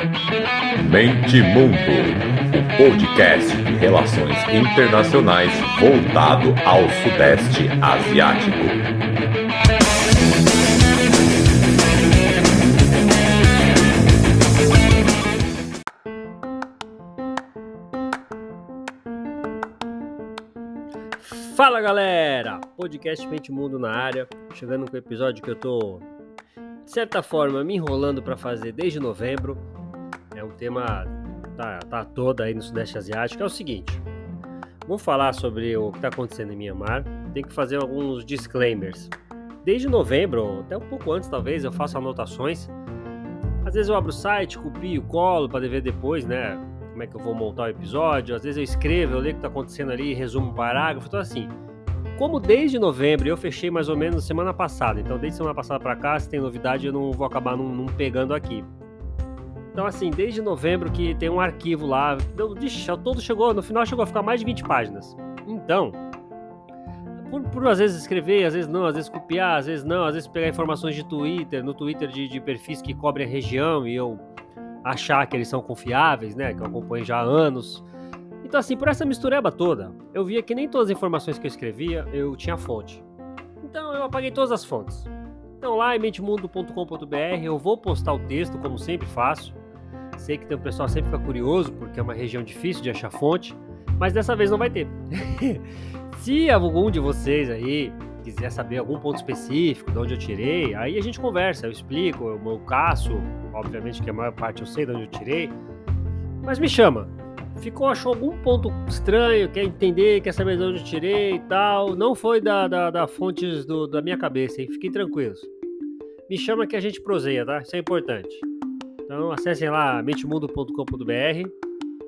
Mente Mundo, o podcast de relações internacionais voltado ao Sudeste Asiático. Fala galera! Podcast Mente Mundo na área, chegando com o episódio que eu tô, de certa forma, me enrolando para fazer desde novembro. É um tema tá, tá todo aí no Sudeste Asiático. É o seguinte: vamos falar sobre o que está acontecendo em Myanmar. Tem que fazer alguns disclaimers. Desde novembro, até um pouco antes talvez, eu faço anotações. Às vezes eu abro o site, copio, colo para ver depois, né? Como é que eu vou montar o episódio. Às vezes eu escrevo, eu leio o que está acontecendo ali, resumo um parágrafo. Então, assim, como desde novembro eu fechei mais ou menos semana passada, então desde semana passada para cá, se tem novidade, eu não vou acabar não, pegando aqui. Então, assim, desde novembro que tem um arquivo lá, deu, todo chegou, no final chegou a ficar mais de 20 páginas. Então, por, por, às vezes escrever, às vezes não, às vezes copiar, às vezes não, às vezes pegar informações de Twitter, no Twitter de, de perfis que cobrem a região e eu achar que eles são confiáveis, né? Que eu acompanho já há anos. Então, assim, por essa mistureba toda, eu via que nem todas as informações que eu escrevia eu tinha fonte. Então, eu apaguei todas as fontes. Então, lá em mentemundo.com.br eu vou postar o texto, como sempre faço. Sei que tem um pessoal sempre fica curioso, porque é uma região difícil de achar fonte, mas dessa vez não vai ter. Se algum de vocês aí quiser saber algum ponto específico de onde eu tirei, aí a gente conversa, eu explico, eu, eu caço, obviamente que a maior parte eu sei de onde eu tirei, mas me chama. Ficou, achou algum ponto estranho, quer entender, quer saber de onde eu tirei e tal. Não foi da, da, da fontes do, da minha cabeça, hein? Fiquem tranquilos. Me chama que a gente proseia, tá? Isso é importante. Então acessem lá mentemundo.com.br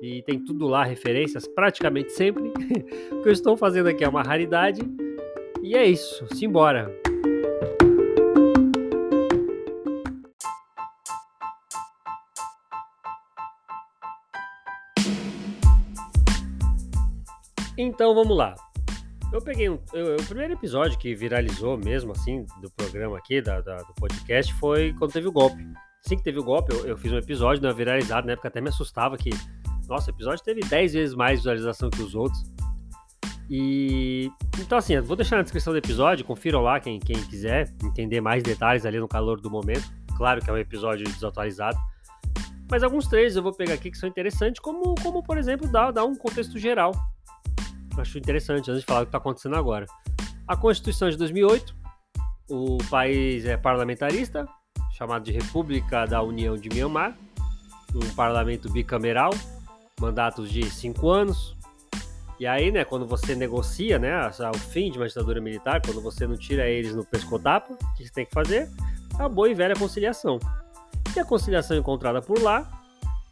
e tem tudo lá, referências praticamente sempre. o que eu estou fazendo aqui é uma raridade e é isso, simbora. Então vamos lá. Eu peguei um. Eu, o primeiro episódio que viralizou mesmo, assim, do programa aqui, da, da, do podcast, foi quando teve o golpe. Assim que teve o golpe, eu, eu fiz um episódio, né, viralizado, na época até me assustava que. Nossa, o episódio teve 10 vezes mais visualização que os outros. E então assim, vou deixar na descrição do episódio, confiram lá quem, quem quiser entender mais detalhes ali no calor do momento. Claro que é um episódio desatualizado. Mas alguns trechos eu vou pegar aqui que são interessantes, como, como por exemplo, dar, dar um contexto geral. Acho interessante antes de falar o que está acontecendo agora. A Constituição de 2008, o país é parlamentarista, chamado de República da União de Myanmar, um parlamento bicameral, mandatos de cinco anos, e aí, né, quando você negocia, né, o fim de uma ditadura militar, quando você não tira eles no pescotapo, o que você tem que fazer? A boa e velha conciliação. E a conciliação encontrada por lá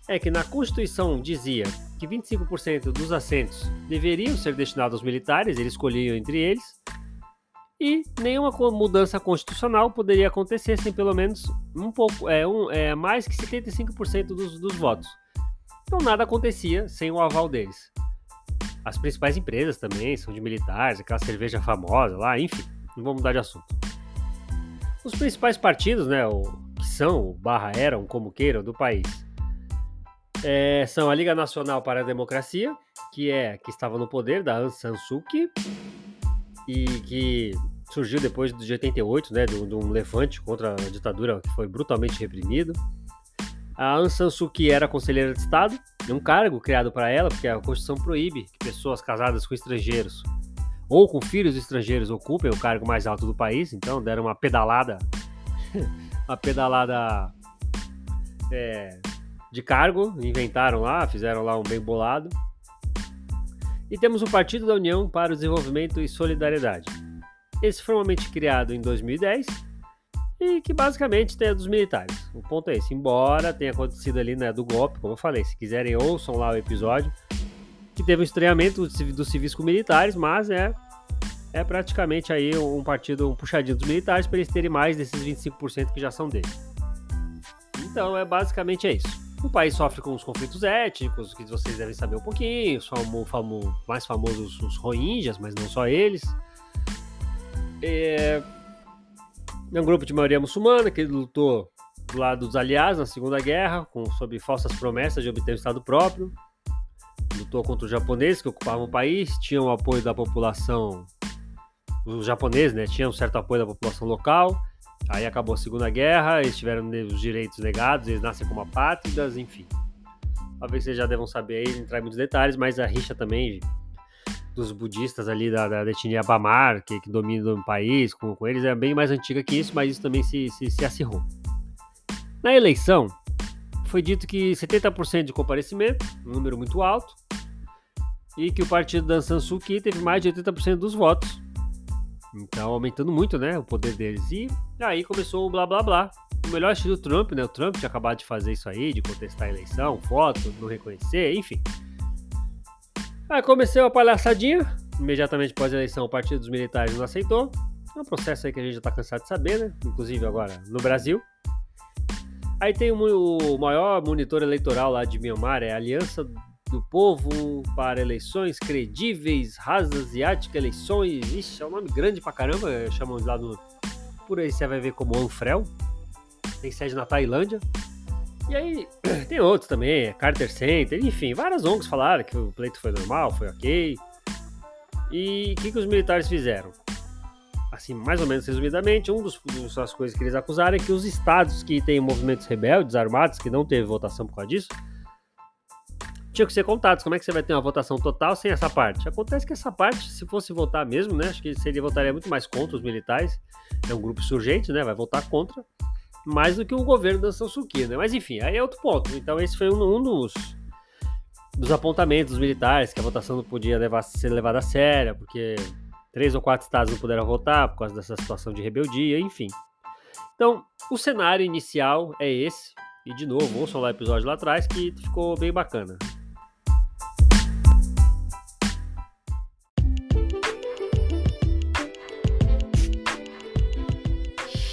é que na Constituição dizia que 25% dos assentos deveriam ser destinados aos militares, eles escolhiam entre eles, e nenhuma mudança constitucional poderia acontecer sem pelo menos um pouco, é, um, é mais que 75% dos, dos votos. Então nada acontecia sem o aval deles. As principais empresas também são de militares, aquela cerveja famosa lá, enfim, não vamos mudar de assunto. Os principais partidos, né, o, que são, barra eram, como queiram, do país, é, são a Liga Nacional para a Democracia, que é que estava no poder da Aung San Suu Kyi, e que surgiu depois de 88, né, de, um levante contra a ditadura que foi brutalmente reprimido. A Aung San Suu Kyi era conselheira de Estado, um cargo criado para ela, porque a Constituição proíbe que pessoas casadas com estrangeiros ou com filhos estrangeiros ocupem o cargo mais alto do país, então deram uma pedalada, uma pedalada é, de cargo, inventaram lá, fizeram lá um bem bolado. E temos o Partido da União para o Desenvolvimento e Solidariedade. Esse formalmente criado em 2010 e que basicamente tem a dos militares. O ponto é esse, embora tenha acontecido ali né, do golpe, como eu falei, se quiserem ouçam lá o episódio, que teve um estreamento dos civis com militares, mas é, é praticamente aí um partido, um puxadinho dos militares para eles terem mais desses 25% que já são deles. Então é basicamente é isso. O país sofre com os conflitos étnicos, que vocês devem saber um pouquinho, famo, mais famosos os Rohingyas, mas não só eles. É, é um grupo de maioria muçulmana que lutou do lado dos aliados na Segunda Guerra, com, sob falsas promessas de obter o Estado próprio. Lutou contra os japoneses que ocupavam o país, tinham o apoio da população. Os japoneses, né? Tinham um certo apoio da população local. Aí acabou a Segunda Guerra, eles tiveram os direitos negados, eles nascem como apátridas, enfim. Talvez vocês já devam saber aí, entrar em muitos detalhes, mas a rixa também dos budistas ali da, da etnia Bamar, que, que domina o país, com, com eles, é bem mais antiga que isso, mas isso também se, se, se acirrou. Na eleição, foi dito que 70% de comparecimento, um número muito alto, e que o partido da San Suu Kyi teve mais de 80% dos votos. Então, aumentando muito, né, o poder deles. E aí começou o blá blá blá. O melhor estilo do Trump, né? O Trump tinha acabado de fazer isso aí, de contestar a eleição, foto, não reconhecer, enfim. Aí comecei a palhaçadinha. Imediatamente após a eleição, o Partido dos Militares não aceitou. É um processo aí que a gente já tá cansado de saber, né? Inclusive agora no Brasil. Aí tem o, maior monitor eleitoral lá de Myanmar, é a Aliança do Povo para Eleições Credíveis, Rasa Asiática Eleições. Ixi, é um nome grande pra caramba, chamam de lá no. Por aí você vai ver como Anfrel. Tem sede na Tailândia. E aí, tem outros também, Carter Center, enfim, várias ONGs falaram que o pleito foi normal, foi ok. E o que, que os militares fizeram? Assim, mais ou menos resumidamente, um dos, das coisas que eles acusaram é que os estados que têm movimentos rebeldes, armados, que não teve votação por causa disso, tinham que ser contados. Como é que você vai ter uma votação total sem essa parte? Acontece que essa parte, se fosse votar mesmo, né? Acho que seria votaria muito mais contra os militares. É um grupo insurgente, né? Vai votar contra mais do que o governo da Sansuki, né? Mas enfim, aí é outro ponto. Então esse foi um, um dos, dos apontamentos dos militares, que a votação não podia levar, ser levada a sério, porque três ou quatro estados não puderam votar por causa dessa situação de rebeldia, enfim. Então, o cenário inicial é esse, e de novo, ouçam lá o episódio lá atrás que ficou bem bacana.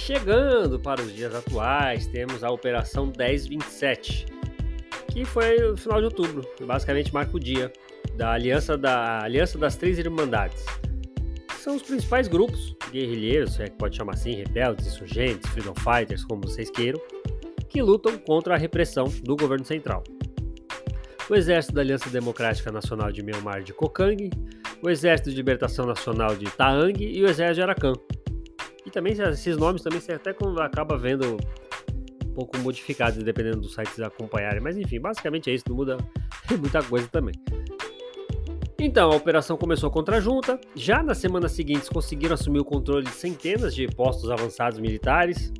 Chegando para os dias atuais, temos a Operação 1027, que foi no final de outubro, basicamente marca o dia da Aliança, da Aliança das Três Irmandades. São os principais grupos guerrilheiros, é que pode chamar assim, rebeldes, insurgentes, freedom fighters, como vocês queiram, que lutam contra a repressão do governo central. O Exército da Aliança Democrática Nacional de Myanmar de Kokang, o Exército de Libertação Nacional de Taang e o Exército de Arakan, e também esses nomes também você até acaba vendo um pouco modificados, dependendo dos sites acompanharem. Mas enfim, basicamente é isso, não muda muita coisa também. Então, a operação começou contra a junta. Já nas semanas seguintes conseguiram assumir o controle de centenas de postos avançados militares.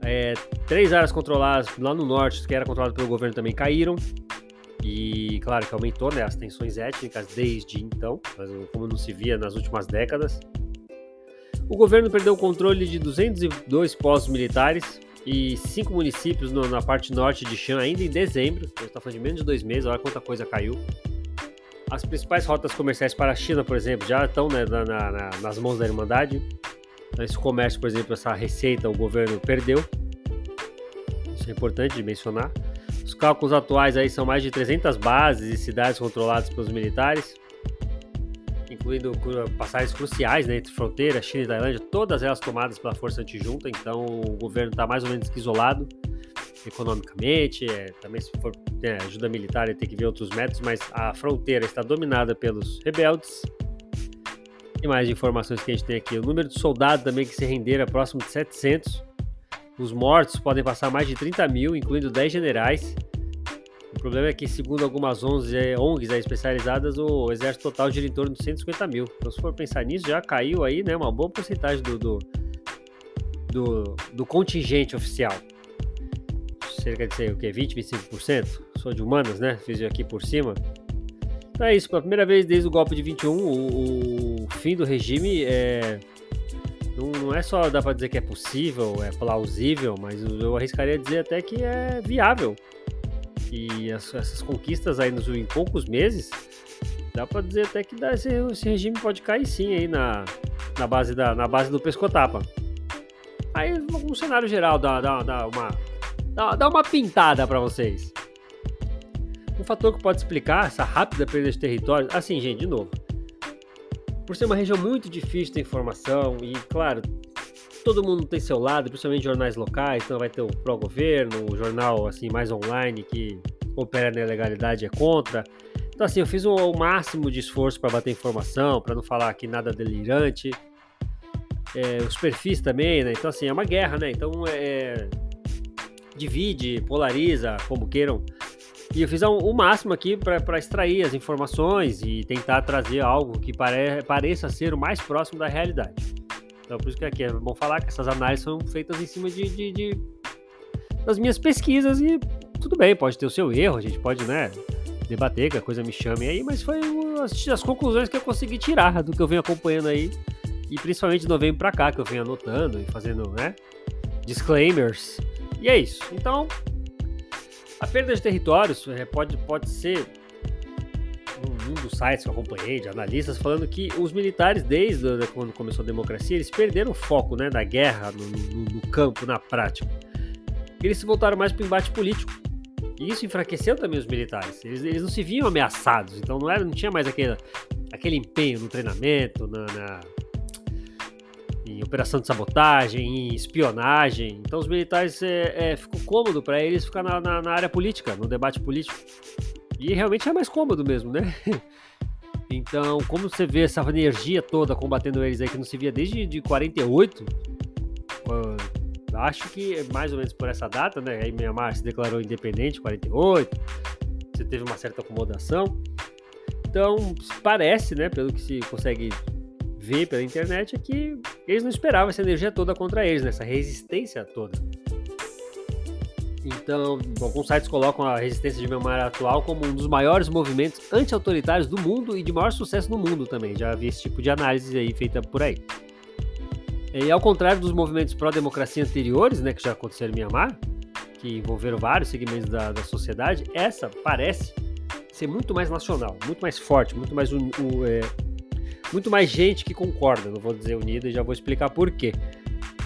É, três áreas controladas lá no norte, que era controlado pelo governo, também caíram. E claro que aumentou né, as tensões étnicas desde então, como não se via nas últimas décadas. O governo perdeu o controle de 202 postos militares e cinco municípios no, na parte norte de Shan ainda em dezembro. A gente está falando de menos de dois meses, olha quanta coisa caiu. As principais rotas comerciais para a China, por exemplo, já estão né, na, na, nas mãos da Irmandade. Esse comércio, por exemplo, essa receita o governo perdeu. Isso é importante de mencionar. Os cálculos atuais aí são mais de 300 bases e cidades controladas pelos militares incluindo passagens cruciais né, entre fronteira, China e Tailândia, todas elas tomadas pela força antijunta, então o governo está mais ou menos isolado economicamente, é, também se for né, ajuda militar ele tem que ver outros métodos, mas a fronteira está dominada pelos rebeldes. E mais informações que a gente tem aqui, o número de soldados também que se renderam é próximo de 700, os mortos podem passar mais de 30 mil, incluindo 10 generais, problema é que, segundo algumas ONGs, é, ONGs especializadas, o exército total gira em torno de 150 mil. Então, se for pensar nisso, já caiu aí né, uma boa porcentagem do, do, do, do contingente oficial. Cerca de sei, o que, 20, 25%? Sou de humanas, né? Fiz aqui por cima. Então é isso, pela primeira vez desde o golpe de 21, o, o fim do regime é, não, não, é só dá para dizer que é possível, é plausível, mas eu arriscaria dizer até que é viável que essas conquistas aí nos, em poucos meses, dá para dizer até que dá, esse, esse, regime pode cair sim aí na, na, base, da, na base do pescotapa. Aí, um cenário geral, dá, dá, dá uma, dá, dá uma pintada para vocês. Um fator que pode explicar essa rápida perda de território, assim, gente, de novo, por ser uma região muito difícil de informação e, claro, todo mundo tem seu lado, principalmente jornais locais, então vai ter o pró-governo, o jornal assim mais online que opera na legalidade é contra. Então assim, eu fiz o, máximo de esforço para bater informação, para não falar aqui nada delirante. É, os perfis também, né? Então assim, é uma guerra, né? Então é, divide, polariza, como queiram. E eu fiz o máximo aqui para extrair as informações e tentar trazer algo que pare, pareça ser o mais próximo da realidade. Então, por isso que aqui é bom falar que essas análises são feitas em cima de, de, de das minhas pesquisas e tudo bem, pode ter o seu erro, a gente pode, né, debater, que a coisa me chame aí, mas foi as, as conclusões que eu consegui tirar do que eu venho acompanhando aí e principalmente de novembro para cá, que eu venho anotando e fazendo, né, disclaimers. E é isso. Então, a perda de territórios é, pode, pode ser um dos sites que eu acompanhei, de analistas, falando que os militares, desde quando começou a democracia, eles perderam o foco né, da guerra no, no, no campo, na prática. Eles se voltaram mais para o embate político. E isso enfraqueceu também os militares. Eles, eles não se viam ameaçados, então não, era, não tinha mais aquele, aquele empenho no treinamento, na, na em operação de sabotagem, em espionagem. Então os militares é, é, ficou cômodo para eles ficar na, na, na, área política, no debate político. E realmente é mais cômodo mesmo, né? Então, como você vê essa energia toda combatendo eles aí que não se via desde de 48, acho que é mais ou menos por essa data, né? Aí Myanmar se declarou independente, 48, você teve uma certa acomodação. Então, parece, né, pelo que se consegue ver pela internet, é que eles não esperavam essa energia toda contra eles, né? essa resistência toda. Então, alguns sites colocam a resistência de memória atual como um dos maiores movimentos anti-autoritários do mundo e de maior sucesso no mundo também. Já vi esse tipo de análise aí feita por aí. E ao contrário dos movimentos pró-democracia anteriores, né, que já aconteceram em Myanmar, que envolveram vários segmentos da, da sociedade, essa parece ser muito mais nacional, muito mais forte, muito mais, un, é, muito mais gente que concorda. Não vou dizer unida e já vou explicar por quê.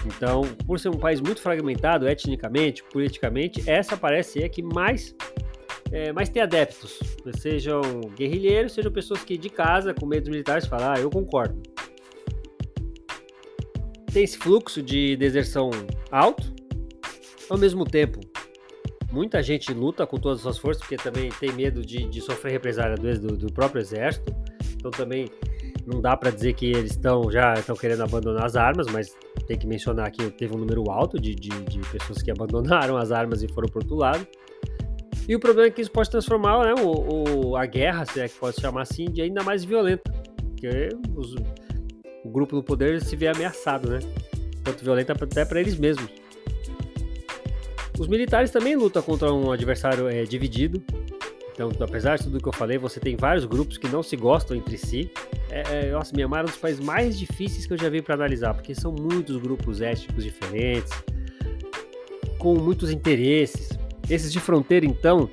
Então, por ser um país muito fragmentado etnicamente, politicamente, essa parece ser a que mais, é, mais tem adeptos. Sejam guerrilheiros, sejam pessoas que de casa, com medo dos militares, falam, ah, eu concordo. Tem esse fluxo de deserção alto, ao mesmo tempo, muita gente luta com todas as suas forças, porque também tem medo de, de sofrer represália do, do próprio exército. Então também não dá para dizer que eles estão já estão querendo abandonar as armas, mas tem que mencionar que teve um número alto de, de, de pessoas que abandonaram as armas e foram para outro lado. E o problema é que isso pode transformar né, o, o, a guerra, se é que pode chamar assim, de ainda mais violenta. Porque os, o grupo no poder se vê ameaçado, né? Tanto violenta até para eles mesmos. Os militares também lutam contra um adversário é, dividido, então, apesar de tudo que eu falei, você tem vários grupos que não se gostam entre si. É, é, nossa, Mianmar é um dos países mais difíceis que eu já vi para analisar, porque são muitos grupos étnicos diferentes, com muitos interesses. Esses de fronteira, então,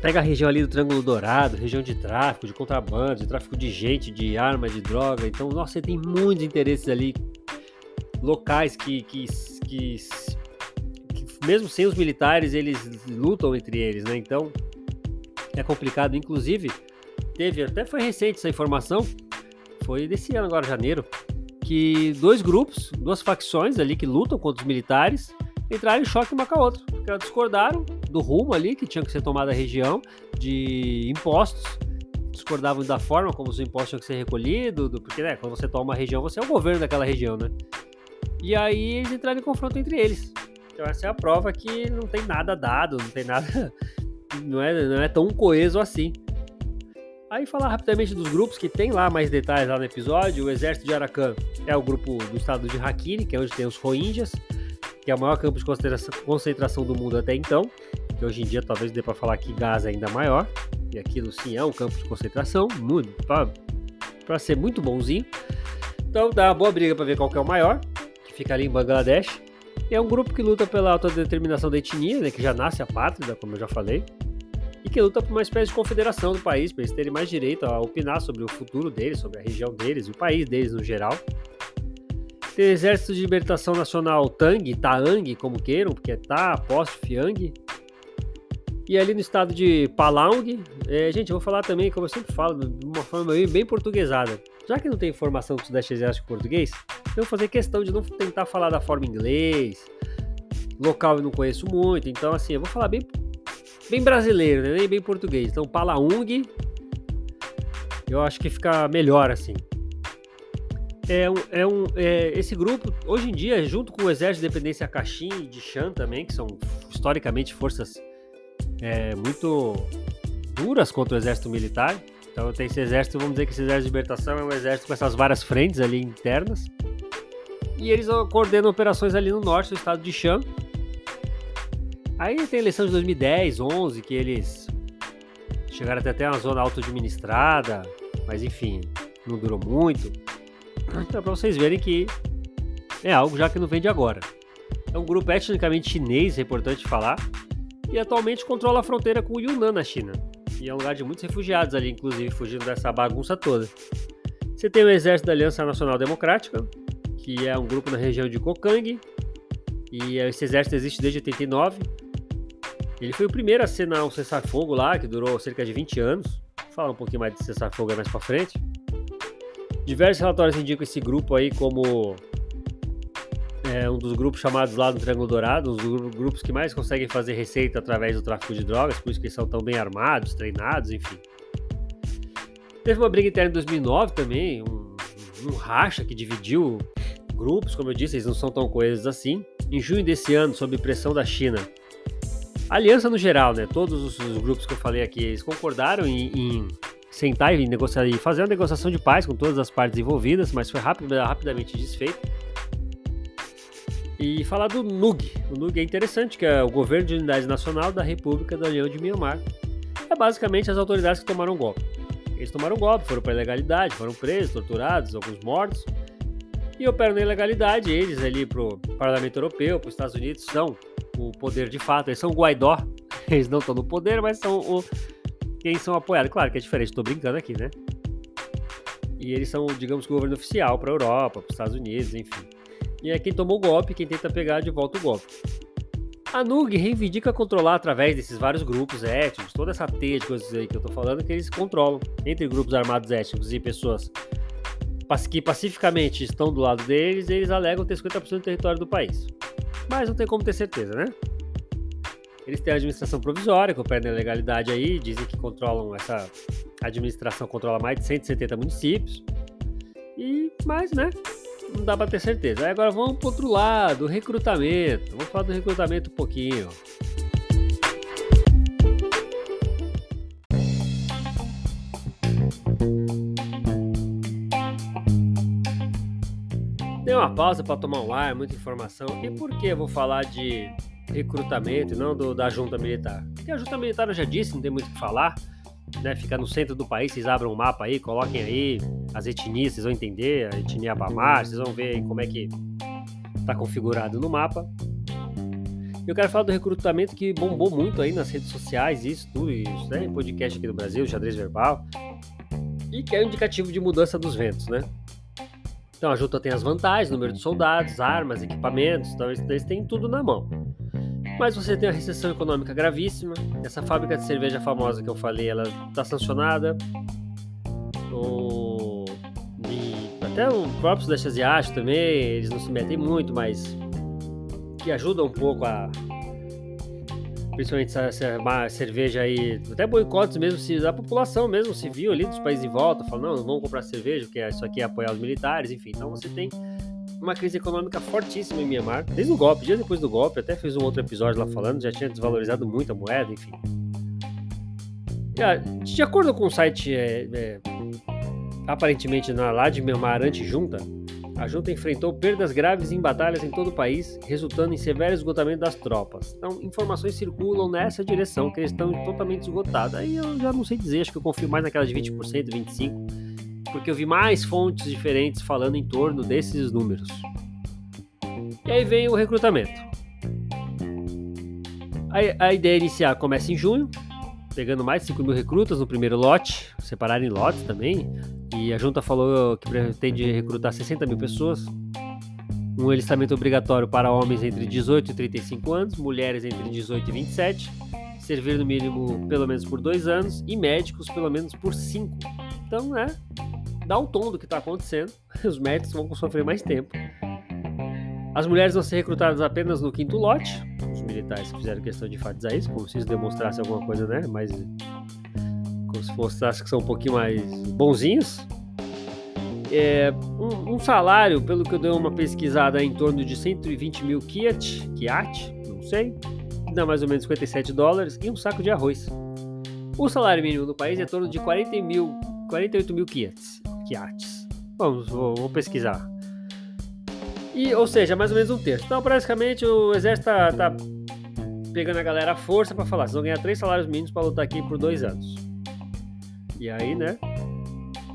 pega a região ali do Triângulo Dourado, região de tráfico, de contrabando, de tráfico de gente, de arma, de droga. Então, nossa, você tem muitos interesses ali locais que, que, que, que mesmo sem os militares, eles lutam entre eles, né? Então, é complicado. Inclusive, teve, até foi recente essa informação, foi desse ano agora, janeiro, que dois grupos, duas facções ali que lutam contra os militares, entraram em choque uma com a outra, porque elas discordaram do rumo ali que tinha que ser tomada a região, de impostos, discordavam da forma como os impostos tinham que ser recolhidos, porque né, quando você toma uma região, você é o governo daquela região, né? E aí eles entraram em confronto entre eles. Então essa é a prova que não tem nada dado, não tem nada não é, não é tão coeso assim. Aí falar rapidamente dos grupos que tem lá mais detalhes lá no episódio. O Exército de Arakan é o grupo do estado de Rakhine, que é onde tem os Rohingyas, que é o maior campo de concentração do mundo até então. Que hoje em dia talvez dê para falar que Gaza é ainda maior. E aquilo sim é um campo de concentração, muito para ser muito bonzinho. Então dá uma boa briga para ver qual que é o maior, que fica ali em Bangladesh. E é um grupo que luta pela autodeterminação da etnia, né, que já nasce a pátria, como eu já falei e que luta por uma espécie de confederação do país, para eles terem mais direito a opinar sobre o futuro deles, sobre a região deles o país deles no geral. Tem o Exército de Libertação Nacional Tang, Taang, como queiram, porque é Ta, apóstrofe, Yang. E ali no estado de Palaung, é, gente, eu vou falar também, como eu sempre falo, de uma forma bem, portuguesada. Já que não tem informação do Sudeste Asiático português, Eu vou fazer questão de não tentar falar da forma inglês, local eu não conheço muito, então assim, eu vou falar bem, bem brasileiro, né? nem bem português. Então, Palaung, eu acho que fica melhor assim. É um, é um, é, esse grupo, hoje em dia, junto com o Exército de Independência Caxim e de Shan também, que são historicamente forças é, muito duras contra o Exército Militar. Então tem esse exército, vamos dizer que esse exército de libertação é um exército com essas várias frentes ali internas. E eles coordenam operações ali no norte do estado de Shan. Aí tem a eleição de 2010, 11, que eles chegaram até, até uma zona auto-administrada, mas enfim, não durou muito. Então, para vocês verem que é algo já que não vem de agora. É um grupo etnicamente chinês, é importante falar, e atualmente controla a fronteira com o Yunnan na China. E é um lugar de muitos refugiados ali, inclusive, fugindo dessa bagunça toda. Você tem o Exército da Aliança Nacional Democrática, que é um grupo na região de Kokang, e esse exército existe desde 89. Ele foi o primeiro a assinar um cessar-fogo lá, que durou cerca de 20 anos. Vou falar um pouquinho mais de cessar-fogo mais para frente. Diversos relatórios indicam esse grupo aí como é um dos grupos chamados lá do Triângulo Dourado, um dos grupos que mais conseguem fazer receita através do tráfico de drogas, por isso que eles são tão bem armados, treinados, enfim. Teve uma briga interna em 2009 também, um, um racha que dividiu grupos, como eu disse, eles não são tão coesos assim. Em junho desse ano, sob pressão da China, aliança no geral, né, todos os, os grupos que eu falei aqui, eles concordaram em, em sentar e negociar e fazer uma negociação de paz com todas as partes envolvidas, mas foi rápido, rapidamente desfeito. E falar do NUG. O NUG é interessante, que é o Governo de Unidade Nacional da República da União de Myanmar. É basicamente as autoridades que tomaram golpe. Eles tomaram golpe, foram para ilegalidade, foram presos, torturados, alguns mortos. E operam na ilegalidade. Eles ali pro Parlamento Europeu, para os Estados Unidos, são o poder de fato. Eles são o Guaidó. Eles não estão no poder, mas são o quem são apoiados. Claro que é diferente, estou brincando aqui, né? E eles são, digamos que o governo oficial para a Europa, para os Estados Unidos, enfim. E é quem tomou o golpe, quem tenta pegar de volta o golpe. A NUG reivindica controlar através desses vários grupos étnicos, toda essa teia de coisas aí que eu tô falando, que eles controlam entre grupos armados étnicos e pessoas que pacificamente estão do lado deles, eles alegam ter 50% do território do país. Mas não tem como ter certeza, né? Eles têm a administração provisória, que opera na legalidade aí, dizem que controlam essa administração controla mais de 170 municípios. E mais, né? Não dá para ter certeza. Aí agora vamos para outro lado, recrutamento. Vamos falar do recrutamento um pouquinho. Uma pausa para tomar um ar, muita informação. E por que eu vou falar de recrutamento e não do, da junta militar. Porque a junta militar eu já disse, não tem muito o que falar, né? Fica no centro do país, vocês abram um mapa aí, coloquem aí as etnias, vocês vão entender, a etnia Bamar, vocês vão ver como é que está configurado no mapa. Eu quero falar do recrutamento que bombou muito aí nas redes sociais, isso, tudo isso, né? Podcast aqui do Brasil, xadrez verbal. E que é um indicativo de mudança dos ventos, né? Então a junta tem as vantagens, número de soldados, armas, equipamentos, então eles têm tudo na mão. Mas você tem a recessão econômica gravíssima. Essa fábrica de cerveja famosa que eu falei, ela está sancionada. O... Até o próprio Sudeste Asiático também, eles não se metem muito, mas que ajuda um pouco a principalmente essa, cerveja aí, até boicotes mesmo se, da população mesmo civil ali dos países em volta, falando, não, não vamos comprar cerveja, porque isso aqui é apoiar os militares, enfim. Então você tem uma crise econômica fortíssima em Myanmar, desde o golpe, dias depois do golpe, até fiz um outro episódio lá falando, já tinha desvalorizado muito a moeda, enfim. De acordo com o site é, é, aparentemente lá de Myanmar anti-junta, a junta enfrentou perdas graves em batalhas em todo o país, resultando em severo esgotamento das tropas. Então, informações circulam nessa direção, que eles estão totalmente esgotados. Aí eu já não sei dizer, acho que eu confio mais naquelas de 20%, 25% porque eu vi mais fontes diferentes falando em torno desses números. E aí vem o recrutamento. A, a ideia inicial começa em junho, pegando mais de 5 mil recrutas no primeiro lote, separar em lotes também. E a junta falou que pretende recrutar 60 mil pessoas. Um alistamento obrigatório para homens entre 18 e 35 anos, mulheres entre 18 e 27, servir no mínimo pelo menos por dois anos e médicos pelo menos por cinco. Então, é dá o tom do que está acontecendo. Os médicos vão sofrer mais tempo. As mulheres vão ser recrutadas apenas no quinto lote. Os militares fizeram questão de enfatizar isso, como se isso demonstrasse alguma coisa, né? Mas como se mostrasse que são um pouquinho mais bonzinhos. É, um, um, salário, pelo que eu dei uma pesquisada, é em torno de 120 mil kiat, kiat, não sei, dá mais ou menos 57 dólares, e um saco de arroz. O salário mínimo no país é em torno de 40 mil, 48 mil kiats, kiats. Vamos, vou, vou pesquisar. E, ou seja, mais ou menos um terço. Então, praticamente, o exército tá, tá pegando a galera à força para falar: vocês vão ganhar três salários mínimos para lutar aqui por dois anos. E aí, né?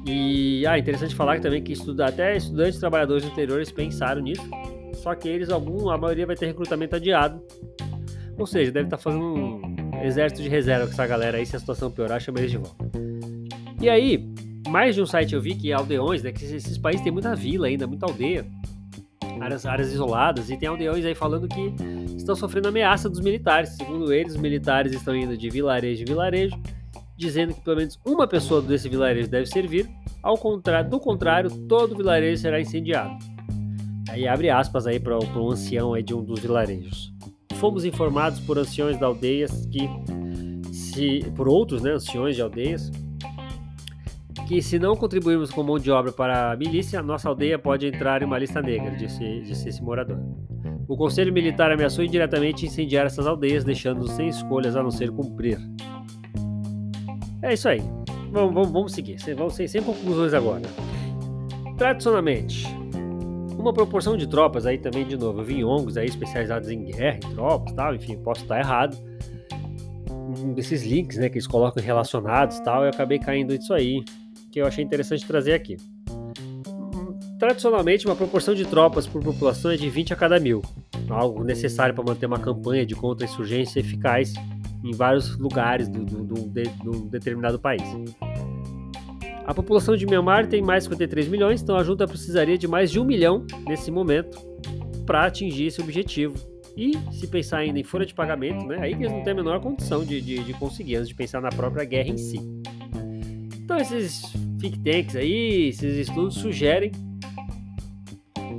E ah, interessante falar também que estuda, até estudantes trabalhadores anteriores pensaram nisso. Só que eles, algum, a maioria vai ter recrutamento adiado. Ou seja, deve estar tá fazendo um exército de reserva com essa galera aí, se a situação piorar, chama eles de volta. E aí, mais de um site eu vi que aldeões, né? Que esses países têm muita vila ainda, muita aldeia áreas, áreas isoladas, e tem aldeões aí falando que estão sofrendo ameaça dos militares. Segundo eles, os militares estão indo de vilarejo em vilarejo, dizendo que pelo menos uma pessoa desse vilarejo deve servir, ao contrário, do contrário, todo o vilarejo será incendiado. Aí abre aspas aí para um ancião aí de um dos vilarejos. Fomos informados por anciões da aldeias que se por outros, né, anciões de aldeias, que se não contribuirmos com mão de obra para a milícia, nossa aldeia pode entrar em uma lista negra, disse, disse esse morador. O Conselho Militar ameaçou indiretamente incendiar essas aldeias, deixando-nos sem escolhas a não ser cumprir. É isso aí. Vamos, vamos, vamos seguir. Sem, sem conclusões agora. Tradicionalmente, uma proporção de tropas aí também, de novo, vinhongos aí especializados em guerra, em tropas tal, enfim, posso estar errado. Desses links, né, que eles colocam relacionados tal, eu acabei caindo nisso aí que eu achei interessante trazer aqui. Tradicionalmente, uma proporção de tropas por população é de 20 a cada mil, algo necessário para manter uma campanha de contra-insurgência eficaz em vários lugares do, do, do, de, do determinado país. A população de Myanmar tem mais de 53 milhões, então a junta precisaria de mais de um milhão nesse momento para atingir esse objetivo. E se pensar ainda em folha de pagamento, né, aí eles não têm a menor condição de, de, de conseguir, antes de pensar na própria guerra em si. Então esses think tanks aí, esses estudos sugerem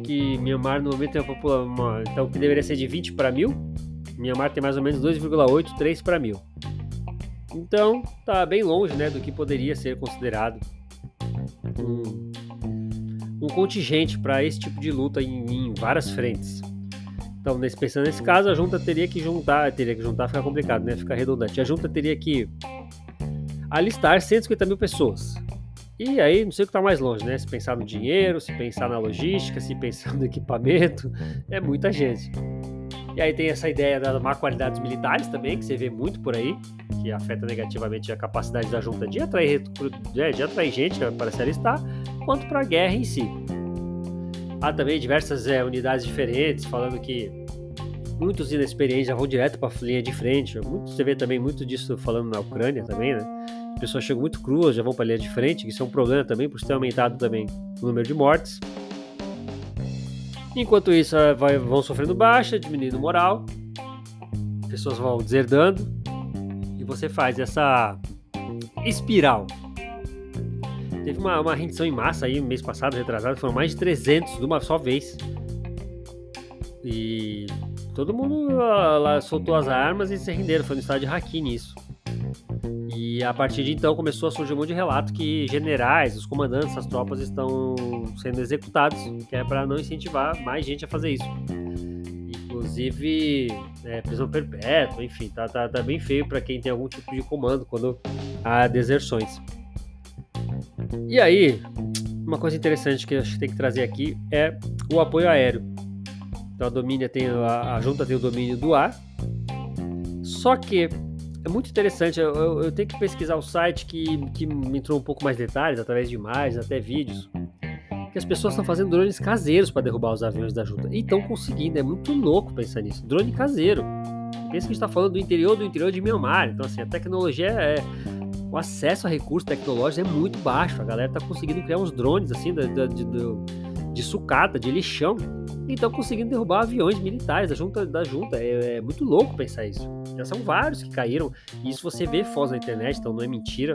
que Myanmar no momento tem uma população, então que deveria ser de 20 para mil, Myanmar tem mais ou menos 2,8, 3 para mil. Então tá bem longe né, do que poderia ser considerado um, um contingente para esse tipo de luta em, em várias frentes. Então, nesse, pensando nesse caso, a junta teria que juntar, teria que juntar, fica complicado, né? Fica redundante. A junta teria que alistar 150 mil pessoas. E aí, não sei o que está mais longe, né? Se pensar no dinheiro, se pensar na logística, se pensar no equipamento, é muita gente. E aí tem essa ideia da má qualidade dos militares também, que você vê muito por aí, que afeta negativamente a capacidade da junta de atrair, né, de atrair gente para se alistar, quanto para a guerra em si. Há também diversas é, unidades diferentes, falando que muitos inexperientes já vão direto para a linha de frente. Muito, você vê também muito disso falando na Ucrânia também, né? pessoas chegam muito cruas, já vão para a linha de frente, isso é um problema também, por ter aumentado também o número de mortes. Enquanto isso, vai, vão sofrendo baixa, diminuindo moral, pessoas vão deserdando, e você faz essa espiral. Teve uma, uma rendição em massa aí, mês passado, retrasado, foram mais de 300 de uma só vez. E todo mundo lá, lá soltou as armas e se renderam, foi no estado de Hakini isso. E a partir de então começou a surgir um monte de relato que generais, os comandantes das tropas estão sendo executados, que é para não incentivar mais gente a fazer isso. Inclusive, é, prisão perpétua, enfim, tá, tá, tá bem feio para quem tem algum tipo de comando quando há deserções. E aí, uma coisa interessante que eu acho que tem que trazer aqui é o apoio aéreo. Então a, tem, a, a junta tem o domínio do ar, só que é muito interessante. Eu, eu, eu, tenho que pesquisar o site que, que me entrou um pouco mais detalhes, através de imagens, até vídeos. Que as pessoas estão fazendo drones caseiros para derrubar os aviões da junta. E estão conseguindo. É muito louco pensar nisso. Drone caseiro. Pensa que a gente está falando do interior do interior de Myanmar. Então, assim, a tecnologia é. O acesso a recursos tecnológicos é muito baixo. A galera está conseguindo criar uns drones assim de, de, de, de sucata, de lixão e estão conseguindo derrubar aviões militares da junta. Da junta. É, é, muito louco pensar isso. Já são vários que caíram. E isso você vê fotos na internet, então não é mentira.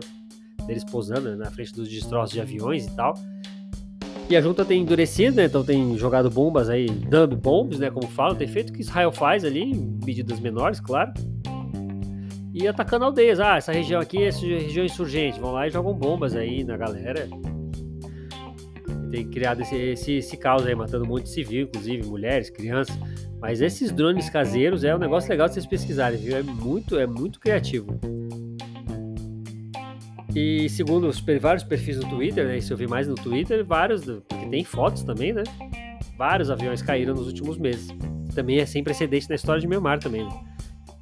deles posando né, na frente dos destroços de aviões e tal. E a junta tem endurecido, né? Então tem jogado bombas aí, dumb bombs, né? Como falam, tem feito o que Israel faz ali, em medidas menores, claro. E atacando aldeias. Ah, essa região aqui é região insurgente. Vão lá e jogam bombas aí na galera. Tem criado esse, esse, esse caos aí, matando um monte de civil, inclusive mulheres, crianças. Mas esses drones caseiros é um negócio legal de vocês pesquisarem, viu? É muito, é muito criativo. E segundo os vários perfis no Twitter, né? Isso eu vi mais no Twitter, vários, porque tem fotos também, né? Vários aviões caíram nos últimos meses. Também é sem precedente na história de Myanmar também, né?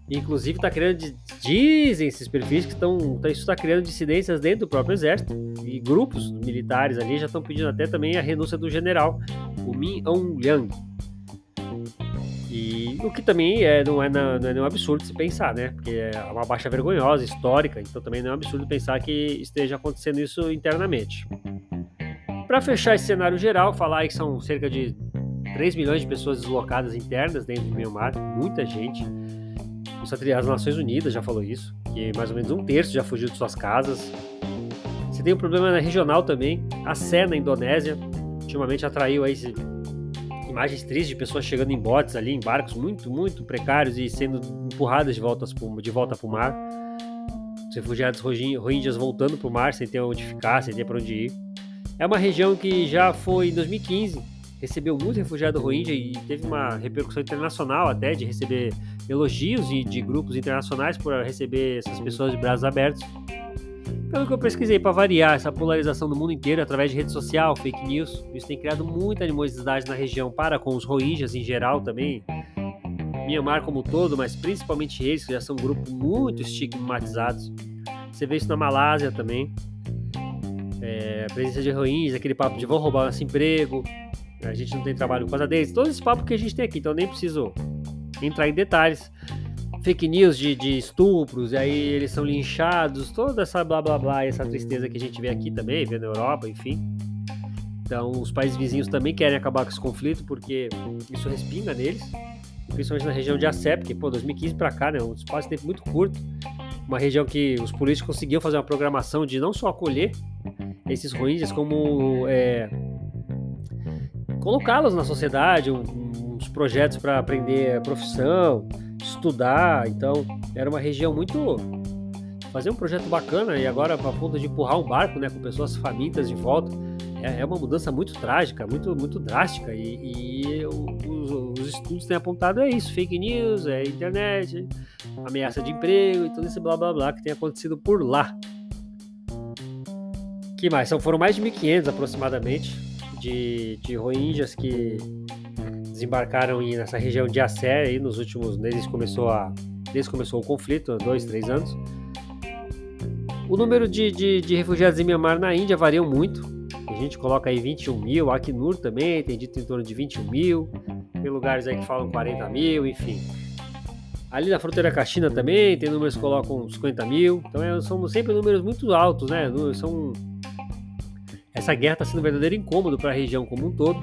Inclusive está criando, dizem esses perfis que estão, tá, isso está criando dissidências dentro do próprio exército e grupos militares ali já estão pedindo até também a renúncia do general, o Min Aung Hlaing. E o que também é, não, é, não é nenhum absurdo se pensar, né? Porque é uma baixa vergonhosa, histórica, então também não é um absurdo pensar que esteja acontecendo isso internamente. Para fechar esse cenário geral, falar que são cerca de 3 milhões de pessoas deslocadas internas dentro do Myanmar, muita gente. As Nações Unidas já falou isso, que mais ou menos um terço já fugiu de suas casas. Você tem um problema regional também, a Sé na Indonésia, ultimamente atraiu aí imagens tristes de pessoas chegando em botes ali, em barcos muito, muito precários e sendo empurradas de volta, de volta para o mar. Os refugiados rohingyas voltando para o mar sem ter onde ficar, sem ter para onde ir. É uma região que já foi em 2015, recebeu muito refugiado rohingya e teve uma repercussão internacional até de receber elogios e de grupos internacionais por receber essas pessoas de braços abertos. Pelo que eu pesquisei, para variar essa polarização do mundo inteiro através de rede social, fake news, isso tem criado muita animosidade na região para com os rohingyas em geral também. Myanmar como um todo, mas principalmente eles, que já são um grupo muito estigmatizados. Você vê isso na Malásia também. É, a presença de rohingyas, aquele papo de vão roubar nosso emprego, a gente não tem trabalho por causa deles. Todo esse papo que a gente tem aqui, então nem preciso entrar em detalhes fake news de, de, estupros, e aí eles são linchados, toda essa blá blá blá, essa tristeza que a gente vê aqui também, vê na Europa, enfim. Então, os países vizinhos também querem acabar com esse conflito, porque isso respinga neles, principalmente na região de Acep, porque, pô, 2015 para cá, né, um espaço de tempo muito curto, uma região que os políticos conseguiam fazer uma programação de não só acolher esses rohingyas, como é, colocá-los na sociedade, um, projetos para aprender a profissão, estudar. Então, era uma região muito. Fazer um projeto bacana e agora, a ponto de empurrar um barco né, com pessoas famintas de volta, é, é uma mudança muito trágica, muito, muito drástica. E, e os, os, estudos têm apontado é isso: fake news, é internet, ameaça de emprego e todo esse blá blá blá que tem acontecido por lá. que mais? São, foram mais de 1.500 aproximadamente de, de Rohingyas que desembarcaram nessa região de Acé aí nos últimos desde começou a desde começou o conflito, há dois, três anos. O número de, de, de refugiados em Myanmar na Índia varia muito. A gente coloca aí 21 mil, Acnur também tem dito em torno de 21 mil, tem lugares aí que falam 40 mil, enfim. Ali na fronteira com a China também tem números que colocam 50 mil, então é, são sempre números muito altos, né? São... Essa guerra está sendo um verdadeiro incômodo para a região como um todo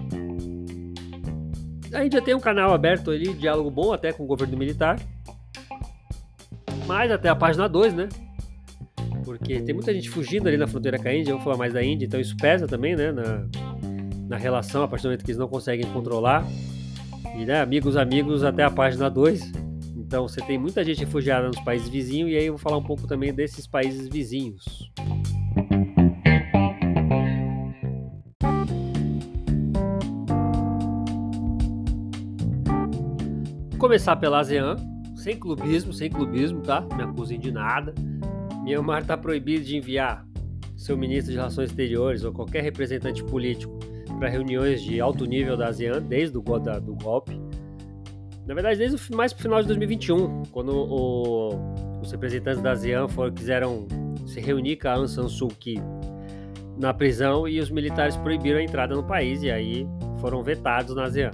a já tem um canal aberto ali, diálogo bom até com o governo militar. Mas até a página 2, né? Porque tem muita gente fugindo ali na fronteira com a Índia, vamos falar mais da Índia, então isso pesa também, né? Na, na relação, a partir do momento que eles não conseguem controlar. E, né, amigos, amigos, até a página 2. Então você tem muita gente refugiada nos países vizinhos, e aí eu vou falar um pouco também desses países vizinhos. Começar pela ASEAN, sem clubismo, sem clubismo, tá? Me acusem de nada. Myanmar está proibido de enviar seu ministro de Relações Exteriores ou qualquer representante político para reuniões de alto nível da ASEAN desde o do golpe. Na verdade, desde mais para o final de 2021, quando o, os representantes da ASEAN foram, quiseram se reunir com a Aung San Suu Kyi na prisão e os militares proibiram a entrada no país e aí foram vetados na ASEAN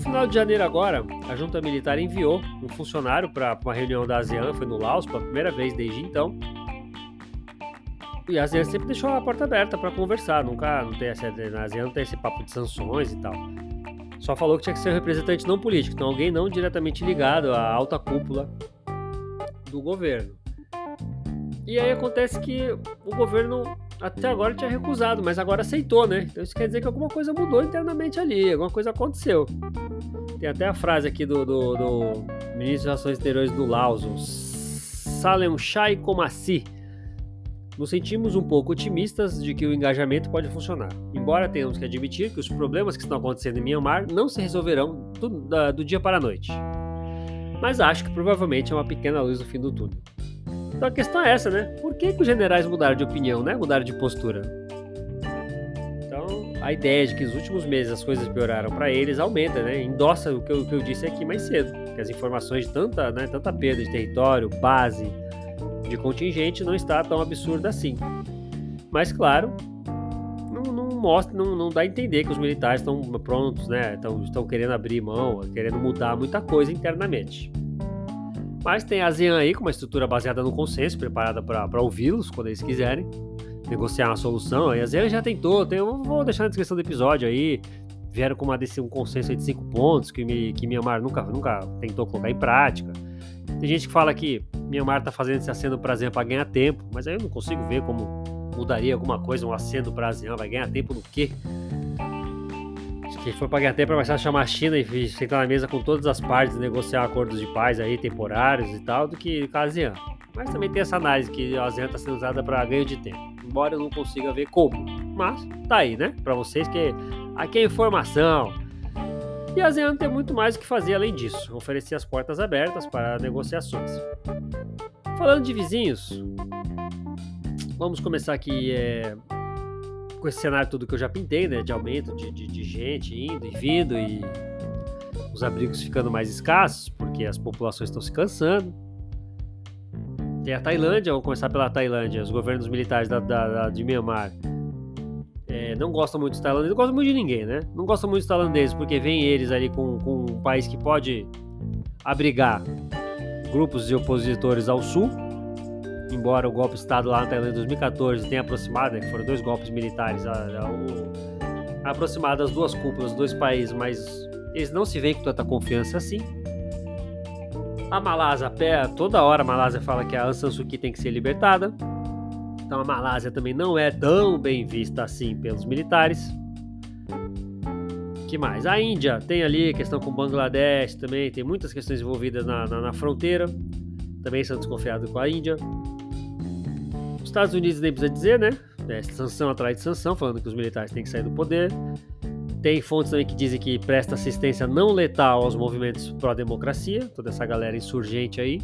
final de janeiro agora, a junta militar enviou um funcionário para uma reunião da ASEAN, foi no Laos pela primeira vez desde então. E a ASEAN sempre deixou a porta aberta para conversar, nunca não tem essa, na ASEAN não tem esse papo de sanções e tal. Só falou que tinha que ser um representante não político, então alguém não diretamente ligado à alta cúpula do governo. E aí acontece que o governo até agora tinha recusado, mas agora aceitou, né? Então isso quer dizer que alguma coisa mudou internamente ali, alguma coisa aconteceu. Tem até a frase aqui do, do, do ministro das Relações Exteriores do Laos, Salem Shai Komassi. Nos sentimos um pouco otimistas de que o engajamento pode funcionar, embora tenhamos que admitir que os problemas que estão acontecendo em Myanmar não se resolverão do, do dia para a noite. Mas acho que provavelmente é uma pequena luz no fim do túnel. Então a questão é essa, né? Por que, que os generais mudaram de opinião, né? Mudaram de postura? Então a ideia de que nos últimos meses as coisas pioraram para eles aumenta, né? Endossa o que, eu, o que eu disse aqui mais cedo, que as informações de tanta, né, tanta perda de território, base, de contingente não está tão absurda assim. Mas claro, não, mostra, não, não dá a entender que os militares estão prontos, né? Estão querendo abrir mão, querendo mudar muita coisa internamente. Mas tem a ASEAN aí com uma estrutura baseada no consenso, preparada para ouvi-los quando eles quiserem negociar uma solução. E a ASEAN já tentou, tem, vou deixar na descrição do episódio aí. Vieram com uma, um consenso de cinco pontos que, me, que Myanmar nunca, nunca tentou colocar em prática. Tem gente que fala que Myanmar está fazendo esse aceno para a ASEAN para ganhar tempo, mas aí eu não consigo ver como mudaria alguma coisa, um aceno para a ASEAN. Vai ganhar tempo no quê? Que foi para até para começar a chamar a China e sentar na mesa com todas as partes, negociar acordos de paz aí temporários e tal, do que com a ASEAN. Mas também tem essa análise que a ASEAN está sendo usada para ganho de tempo. Embora eu não consiga ver como. Mas tá aí, né? Para vocês que aqui é informação. E a ASEAN tem muito mais o que fazer além disso, oferecer as portas abertas para negociações. Falando de vizinhos, vamos começar aqui é, com esse cenário tudo que eu já pintei, né? De aumento de, de, de gente indo e vindo e os abrigos ficando mais escassos, porque as populações estão se cansando. Tem a Tailândia, vamos começar pela Tailândia. Os governos militares da, da, da de Myanmar é, não gostam muito dos tailandeses, não gostam muito de ninguém, né? Não gostam muito dos tailandeses, porque vem eles ali com, com um país que pode abrigar grupos de opositores ao sul embora o golpe de Estado lá na Tailândia em 2014 tenha aproximado, né, foram dois golpes militares, a, a, aproximado as duas cúpulas, dois países, mas eles não se veem com tanta confiança assim. A Malásia, toda hora a Malásia fala que a Aung San Suu Kyi tem que ser libertada. Então a Malásia também não é tão bem vista assim pelos militares. que mais? A Índia tem ali questão com Bangladesh também, tem muitas questões envolvidas na, na, na fronteira. Também são desconfiados com a Índia. Estados Unidos nem precisa dizer, né? É, sanção atrás de sanção, falando que os militares têm que sair do poder. Tem fontes também que dizem que presta assistência não letal aos movimentos pró-democracia, toda essa galera insurgente aí.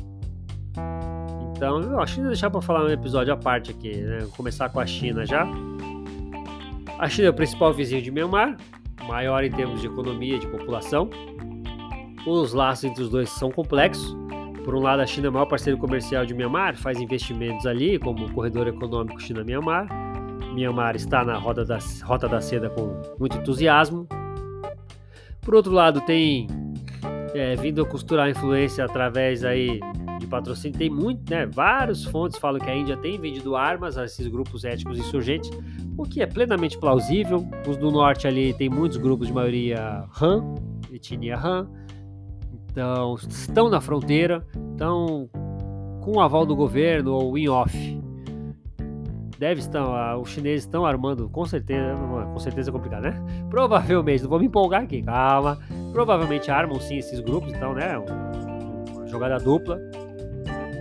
Então, eu acho que deixar para falar um episódio à parte aqui, né? Vou começar com a China já. A China é o principal vizinho de Myanmar, maior em termos de economia e de população. Os laços entre os dois são complexos. Por um lado, a China é o maior parceiro comercial de Myanmar, faz investimentos ali, como o corredor econômico China-Myanmar. Myanmar está na roda da, rota da seda com muito entusiasmo. Por outro lado, tem é, vindo a costurar influência através aí de patrocínio. Tem muito, né? Várias fontes falam que a Índia tem vendido armas a esses grupos étnicos insurgentes, o que é plenamente plausível. Os do norte ali tem muitos grupos de maioria Han, etnia Han então, estão na fronteira, estão com o aval do governo ou em off. Deve estar, os chineses estão armando, com certeza, com certeza é complicado, né? Provavelmente, não vou me empolgar aqui, calma. Provavelmente armam sim esses grupos, então, né? Uma jogada dupla.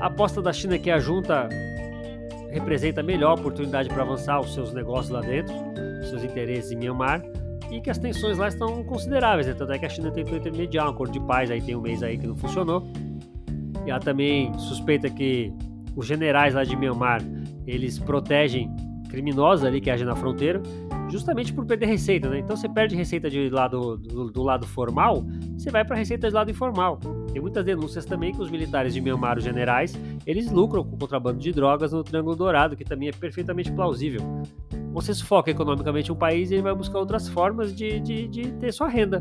A aposta da China é que a junta representa a melhor oportunidade para avançar os seus negócios lá dentro, seus interesses em Myanmar e que as tensões lá estão consideráveis, né? Tanto é que a China tentou intermediar um acordo de paz, aí tem um mês aí que não funcionou. E ela também suspeita que os generais lá de Myanmar, eles protegem criminosos ali que agem na fronteira, justamente por perder receita, né? Então você perde receita de lado, do, do lado formal, você vai para receita de lado informal. Tem muitas denúncias também que os militares de Myanmar, os generais, eles lucram com o contrabando de drogas no Triângulo Dourado, que também é perfeitamente plausível você sufoca economicamente um país ele vai buscar outras formas de, de, de ter sua renda.